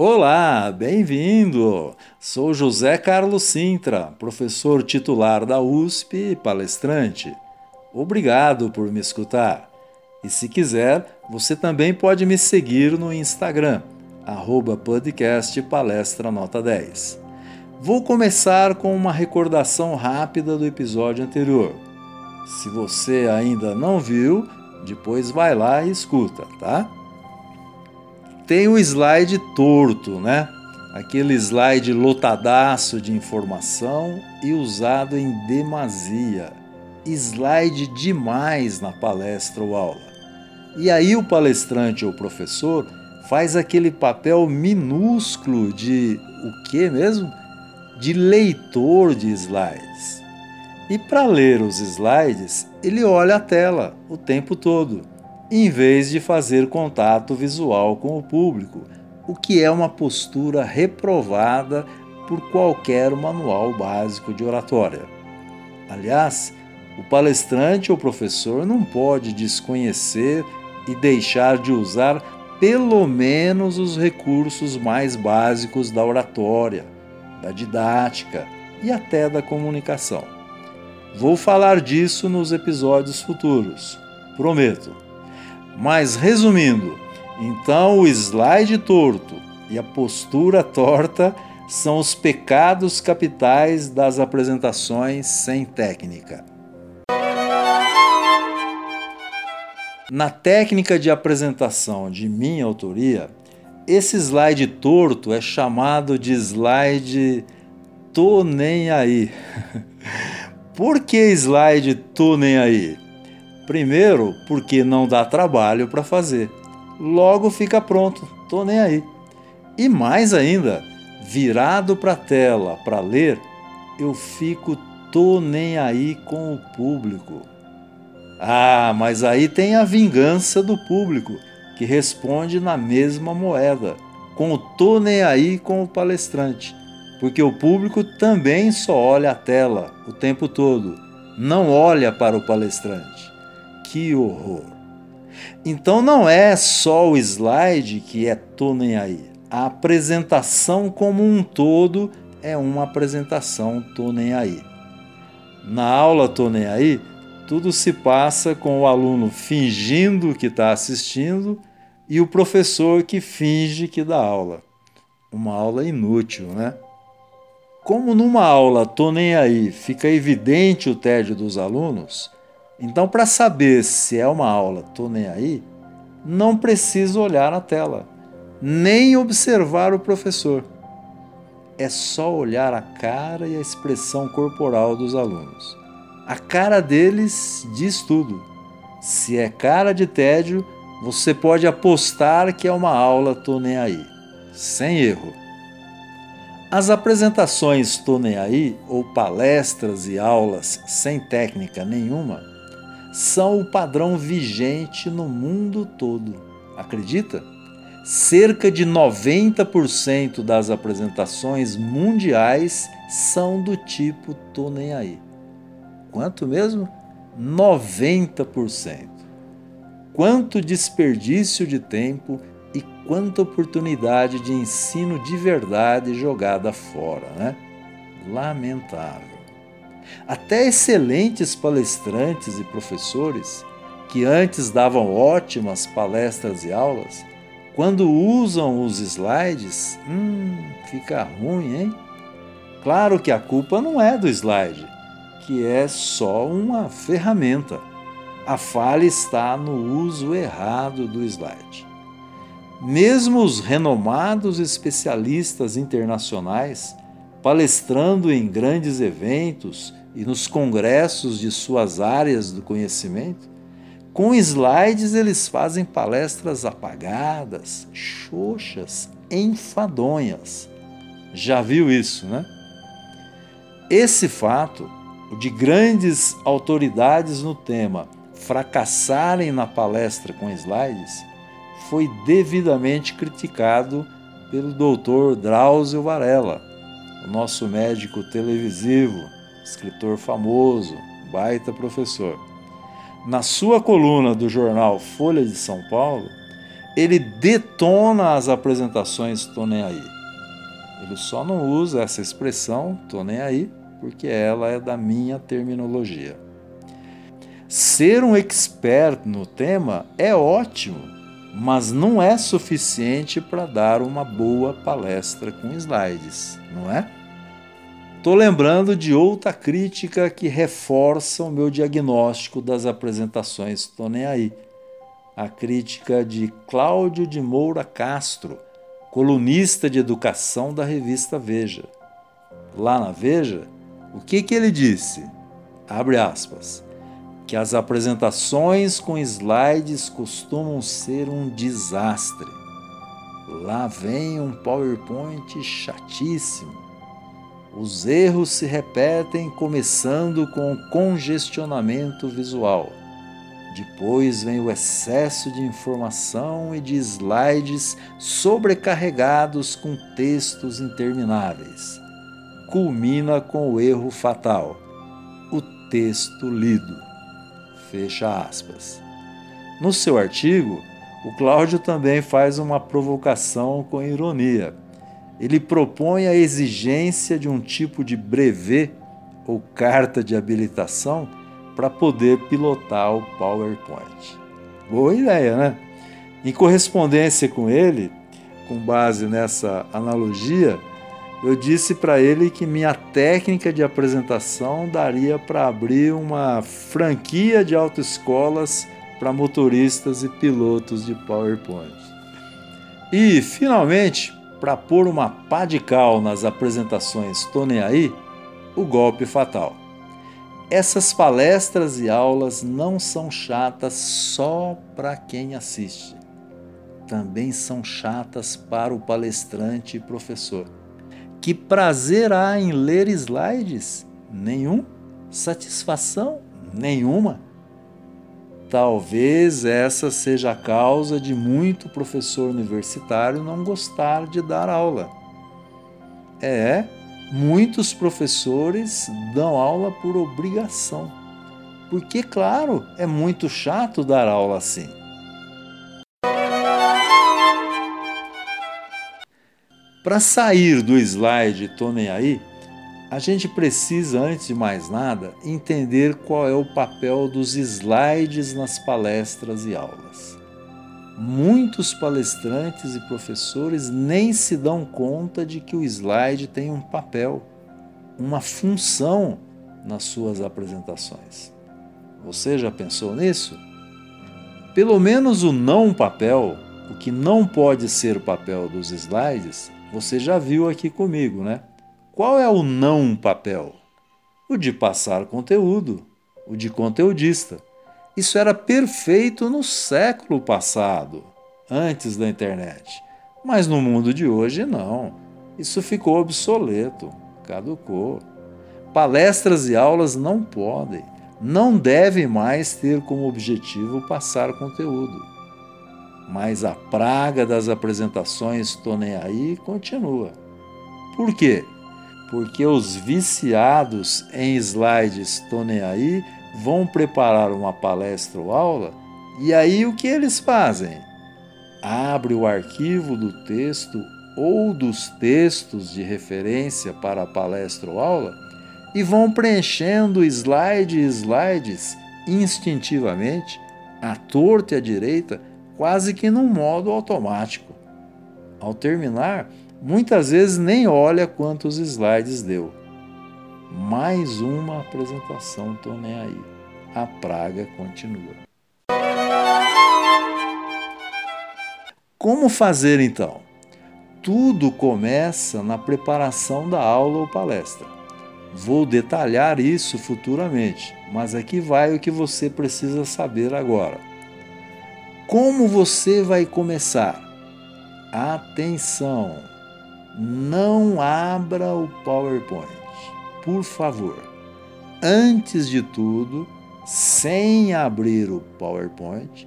Olá, bem-vindo! Sou José Carlos Sintra, professor titular da USP e palestrante. Obrigado por me escutar. E se quiser, você também pode me seguir no Instagram, arroba podcast palestra nota 10. Vou começar com uma recordação rápida do episódio anterior. Se você ainda não viu, depois vai lá e escuta, tá? Tem o slide torto, né? Aquele slide lotadaço de informação e usado em demasia. Slide demais na palestra ou aula. E aí o palestrante ou professor faz aquele papel minúsculo de o que mesmo? De leitor de slides. E para ler os slides, ele olha a tela o tempo todo em vez de fazer contato visual com o público, o que é uma postura reprovada por qualquer manual básico de oratória. Aliás, o palestrante ou professor não pode desconhecer e deixar de usar pelo menos os recursos mais básicos da oratória, da didática e até da comunicação. Vou falar disso nos episódios futuros, prometo. Mas resumindo, então o slide torto e a postura torta são os pecados capitais das apresentações sem técnica. Na técnica de apresentação de minha autoria, esse slide torto é chamado de slide tô nem aí. Por que slide tô nem aí? Primeiro, porque não dá trabalho para fazer. Logo fica pronto, tô nem aí. E mais ainda, virado para a tela para ler, eu fico tô nem aí com o público. Ah, mas aí tem a vingança do público, que responde na mesma moeda, com o tô nem aí com o palestrante, porque o público também só olha a tela o tempo todo, não olha para o palestrante. Que horror! Então não é só o slide que é tô aí. A apresentação como um todo é uma apresentação tô aí. Na aula tô aí, tudo se passa com o aluno fingindo que está assistindo e o professor que finge que dá aula. Uma aula inútil, né? Como numa aula tô aí fica evidente o tédio dos alunos, então, para saber se é uma aula, tô nem aí, não preciso olhar na tela, nem observar o professor. É só olhar a cara e a expressão corporal dos alunos. A cara deles diz tudo. Se é cara de tédio, você pode apostar que é uma aula tô nem aí, sem erro. As apresentações tô nem aí ou palestras e aulas sem técnica nenhuma são o padrão vigente no mundo todo. Acredita? Cerca de 90% das apresentações mundiais são do tipo tô nem aí. Quanto mesmo? 90%. Quanto desperdício de tempo e quanta oportunidade de ensino de verdade jogada fora, né? Lamentável. Até excelentes palestrantes e professores, que antes davam ótimas palestras e aulas, quando usam os slides, hum, fica ruim, hein? Claro que a culpa não é do slide, que é só uma ferramenta. A falha está no uso errado do slide. Mesmo os renomados especialistas internacionais, palestrando em grandes eventos e nos congressos de suas áreas do conhecimento, com slides eles fazem palestras apagadas, xoxas, enfadonhas. Já viu isso, né? Esse fato, de grandes autoridades no tema fracassarem na palestra com slides, foi devidamente criticado pelo doutor Drauzio Varela, o nosso médico televisivo, escritor famoso, baita professor. Na sua coluna do jornal Folha de São Paulo, ele detona as apresentações tô nem aí. Ele só não usa essa expressão tô nem aí porque ela é da minha terminologia. Ser um expert no tema é ótimo, mas não é suficiente para dar uma boa palestra com slides, não é? Estou lembrando de outra crítica que reforça o meu diagnóstico das apresentações Tô Nem Aí. A crítica de Cláudio de Moura Castro, colunista de educação da revista Veja. Lá na Veja, o que, que ele disse? Abre aspas. Que as apresentações com slides costumam ser um desastre. Lá vem um PowerPoint chatíssimo. Os erros se repetem, começando com o congestionamento visual. Depois vem o excesso de informação e de slides sobrecarregados com textos intermináveis culmina com o erro fatal: o texto lido. Fecha aspas. No seu artigo, o Cláudio também faz uma provocação com ironia. Ele propõe a exigência de um tipo de brevet ou carta de habilitação para poder pilotar o PowerPoint. Boa ideia, né? Em correspondência com ele, com base nessa analogia, eu disse para ele que minha técnica de apresentação daria para abrir uma franquia de autoescolas para motoristas e pilotos de PowerPoint. E, finalmente, para pôr uma pá de cal nas apresentações Tô Nem Aí, o golpe fatal. Essas palestras e aulas não são chatas só para quem assiste. Também são chatas para o palestrante e professor que prazer há em ler slides? Nenhum. Satisfação? Nenhuma. Talvez essa seja a causa de muito professor universitário não gostar de dar aula. É, muitos professores dão aula por obrigação. Porque, claro, é muito chato dar aula assim. Para sair do slide Tô Nem Aí, a gente precisa, antes de mais nada, entender qual é o papel dos slides nas palestras e aulas. Muitos palestrantes e professores nem se dão conta de que o slide tem um papel, uma função nas suas apresentações. Você já pensou nisso? Pelo menos o não papel, o que não pode ser o papel dos slides, você já viu aqui comigo, né? Qual é o não papel? O de passar conteúdo, o de conteudista. Isso era perfeito no século passado, antes da internet. Mas no mundo de hoje, não. Isso ficou obsoleto, caducou. Palestras e aulas não podem, não devem mais ter como objetivo passar conteúdo mas a praga das apresentações Tô Nem Aí continua. Por quê? Porque os viciados em slides Tô Nem Aí vão preparar uma palestra ou aula e aí o que eles fazem? Abre o arquivo do texto ou dos textos de referência para a palestra ou aula e vão preenchendo slide e slides instintivamente, à torta e à direita, quase que num modo automático. Ao terminar, muitas vezes nem olha quantos slides deu. Mais uma apresentação, tô aí. A praga continua. Como fazer então? Tudo começa na preparação da aula ou palestra. Vou detalhar isso futuramente, mas aqui vai o que você precisa saber agora. Como você vai começar? Atenção! Não abra o PowerPoint, por favor. Antes de tudo, sem abrir o PowerPoint,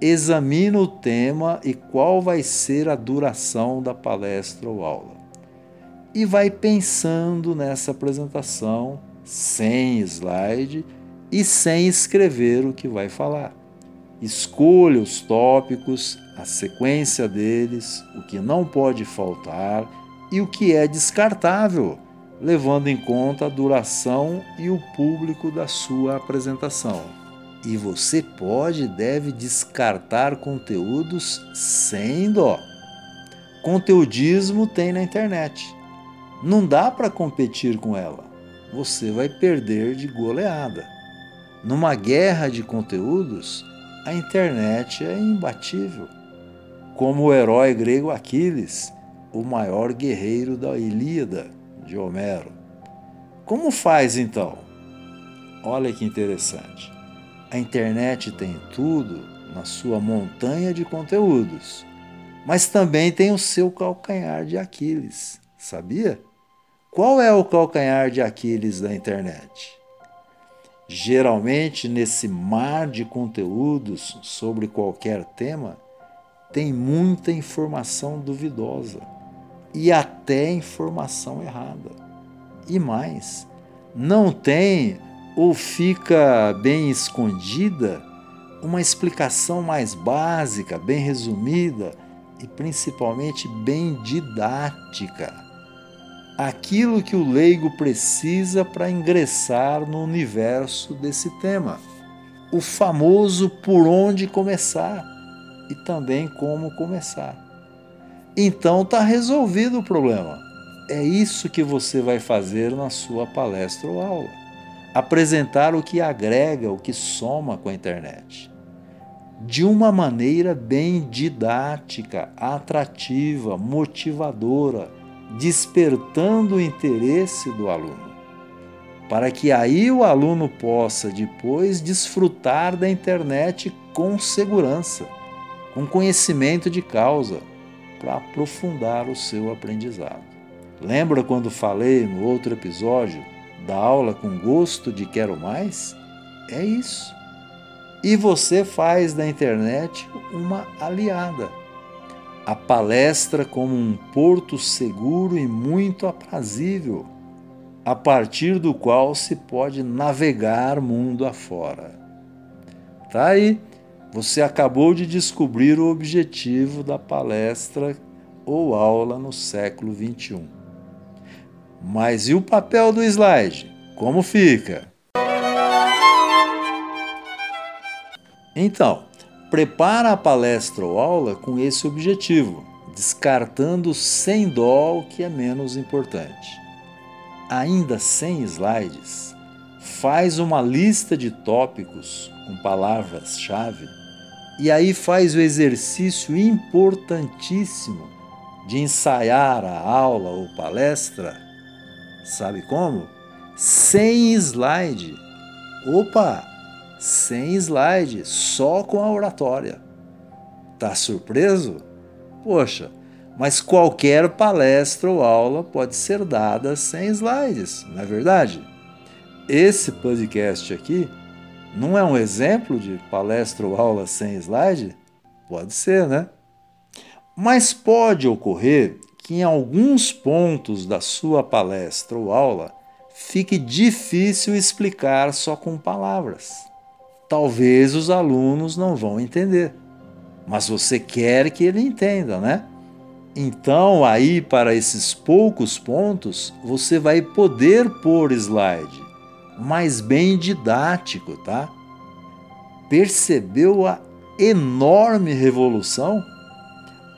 examine o tema e qual vai ser a duração da palestra ou aula. E vai pensando nessa apresentação sem slide e sem escrever o que vai falar. Escolha os tópicos, a sequência deles, o que não pode faltar e o que é descartável, levando em conta a duração e o público da sua apresentação. E você pode e deve descartar conteúdos sem dó. Conteudismo tem na internet. Não dá para competir com ela. Você vai perder de goleada. Numa guerra de conteúdos, a internet é imbatível. Como o herói grego Aquiles, o maior guerreiro da Ilíada de Homero. Como faz então? Olha que interessante. A internet tem tudo na sua montanha de conteúdos, mas também tem o seu calcanhar de Aquiles, sabia? Qual é o calcanhar de Aquiles da internet? Geralmente, nesse mar de conteúdos sobre qualquer tema, tem muita informação duvidosa e até informação errada. E mais, não tem ou fica bem escondida uma explicação mais básica, bem resumida e principalmente bem didática aquilo que o leigo precisa para ingressar no universo desse tema. O famoso por onde começar e também como começar. Então está resolvido o problema. É isso que você vai fazer na sua palestra ou aula. Apresentar o que agrega, o que soma com a internet. De uma maneira bem didática, atrativa, motivadora despertando o interesse do aluno, para que aí o aluno possa depois desfrutar da internet com segurança, com conhecimento de causa, para aprofundar o seu aprendizado. Lembra quando falei no outro episódio da aula com gosto de quero mais? É isso. E você faz da internet uma aliada a palestra como um porto seguro e muito aprazível, a partir do qual se pode navegar mundo afora. Tá aí, você acabou de descobrir o objetivo da palestra ou aula no século 21. Mas e o papel do slide? Como fica? Então, Prepara a palestra ou aula com esse objetivo, descartando sem dó o que é menos importante. Ainda sem slides, faz uma lista de tópicos com palavras-chave e aí faz o exercício importantíssimo de ensaiar a aula ou palestra. Sabe como? Sem slide. Opa! Sem slide, só com a oratória. Tá surpreso? Poxa, mas qualquer palestra ou aula pode ser dada sem slides, não é verdade? Esse podcast aqui não é um exemplo de palestra ou aula sem slide? Pode ser, né? Mas pode ocorrer que em alguns pontos da sua palestra ou aula fique difícil explicar só com palavras talvez os alunos não vão entender. Mas você quer que ele entenda, né? Então, aí para esses poucos pontos, você vai poder pôr slide, mas bem didático, tá? Percebeu a enorme revolução?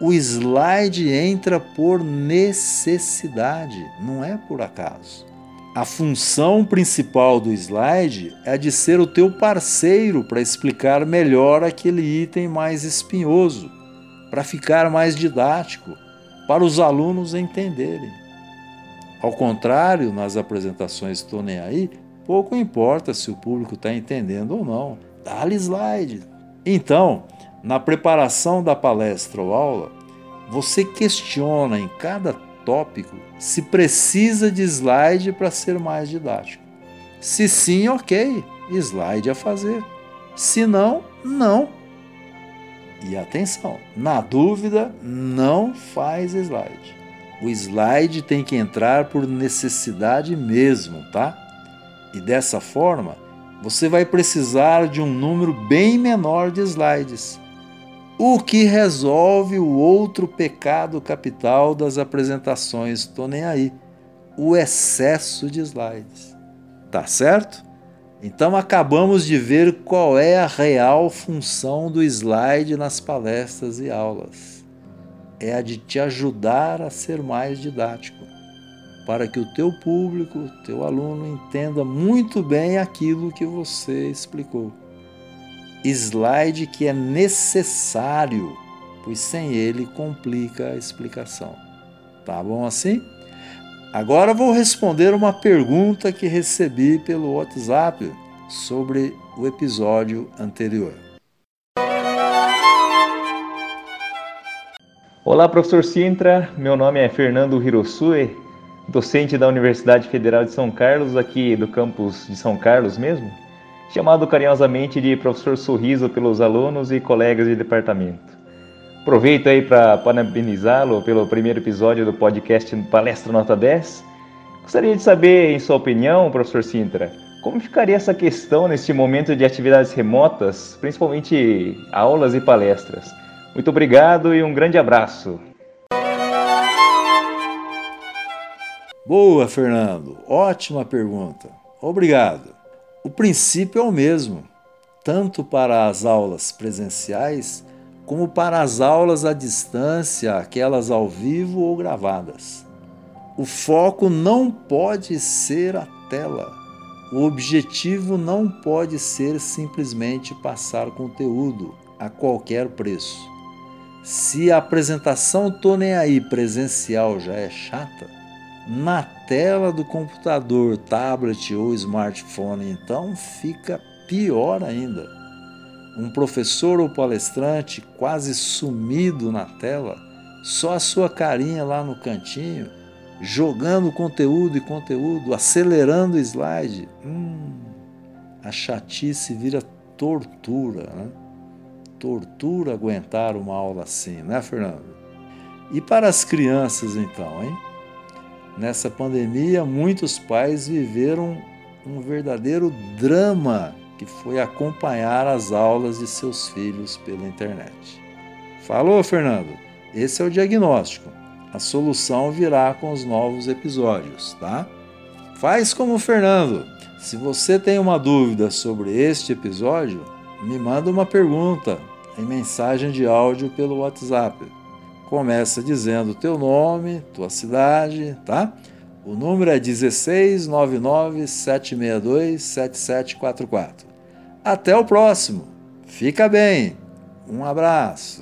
O slide entra por necessidade, não é por acaso. A função principal do slide é de ser o teu parceiro para explicar melhor aquele item mais espinhoso, para ficar mais didático, para os alunos entenderem. Ao contrário, nas apresentações Estou Nem Aí, pouco importa se o público está entendendo ou não. Dá-lhe slide. Então, na preparação da palestra ou aula, você questiona em cada tópico se precisa de slide para ser mais didático. Se sim, ok, slide a fazer. Se não, não. E atenção, na dúvida, não faz slide. O slide tem que entrar por necessidade mesmo, tá? E dessa forma, você vai precisar de um número bem menor de slides, o que resolve o outro pecado capital das apresentações Tô Nem Aí, o excesso de slides. Tá certo? Então acabamos de ver qual é a real função do slide nas palestras e aulas. É a de te ajudar a ser mais didático para que o teu público, teu aluno entenda muito bem aquilo que você explicou. Slide que é necessário, pois sem ele complica a explicação. Tá bom assim? Agora vou responder uma pergunta que recebi pelo WhatsApp sobre o episódio anterior. Olá, professor Sintra. Meu nome é Fernando Hirosue docente da Universidade Federal de São Carlos, aqui do campus de São Carlos mesmo, chamado carinhosamente de professor Sorriso pelos alunos e colegas de departamento. Aproveito aí para parabenizá-lo pelo primeiro episódio do podcast Palestra Nota 10. Gostaria de saber, em sua opinião, professor Sintra, como ficaria essa questão neste momento de atividades remotas, principalmente aulas e palestras? Muito obrigado e um grande abraço. Boa, Fernando. Ótima pergunta. Obrigado. O princípio é o mesmo, tanto para as aulas presenciais como para as aulas à distância, aquelas ao vivo ou gravadas. O foco não pode ser a tela. O objetivo não pode ser simplesmente passar conteúdo a qualquer preço. Se a apresentação Tô Nem Aí presencial já é chata, na tela do computador, tablet ou smartphone, então fica pior ainda. Um professor ou palestrante quase sumido na tela, só a sua carinha lá no cantinho, jogando conteúdo e conteúdo, acelerando o slide. Hum, a chatice vira tortura, né? Tortura aguentar uma aula assim, né, Fernando? E para as crianças, então, hein? Nessa pandemia, muitos pais viveram um verdadeiro drama que foi acompanhar as aulas de seus filhos pela internet. Falou, Fernando? Esse é o diagnóstico. A solução virá com os novos episódios, tá? Faz como o Fernando. Se você tem uma dúvida sobre este episódio, me manda uma pergunta em mensagem de áudio pelo WhatsApp começa dizendo teu nome, tua cidade, tá? O número é 1699 762 7744. Até o próximo. Fica bem. Um abraço.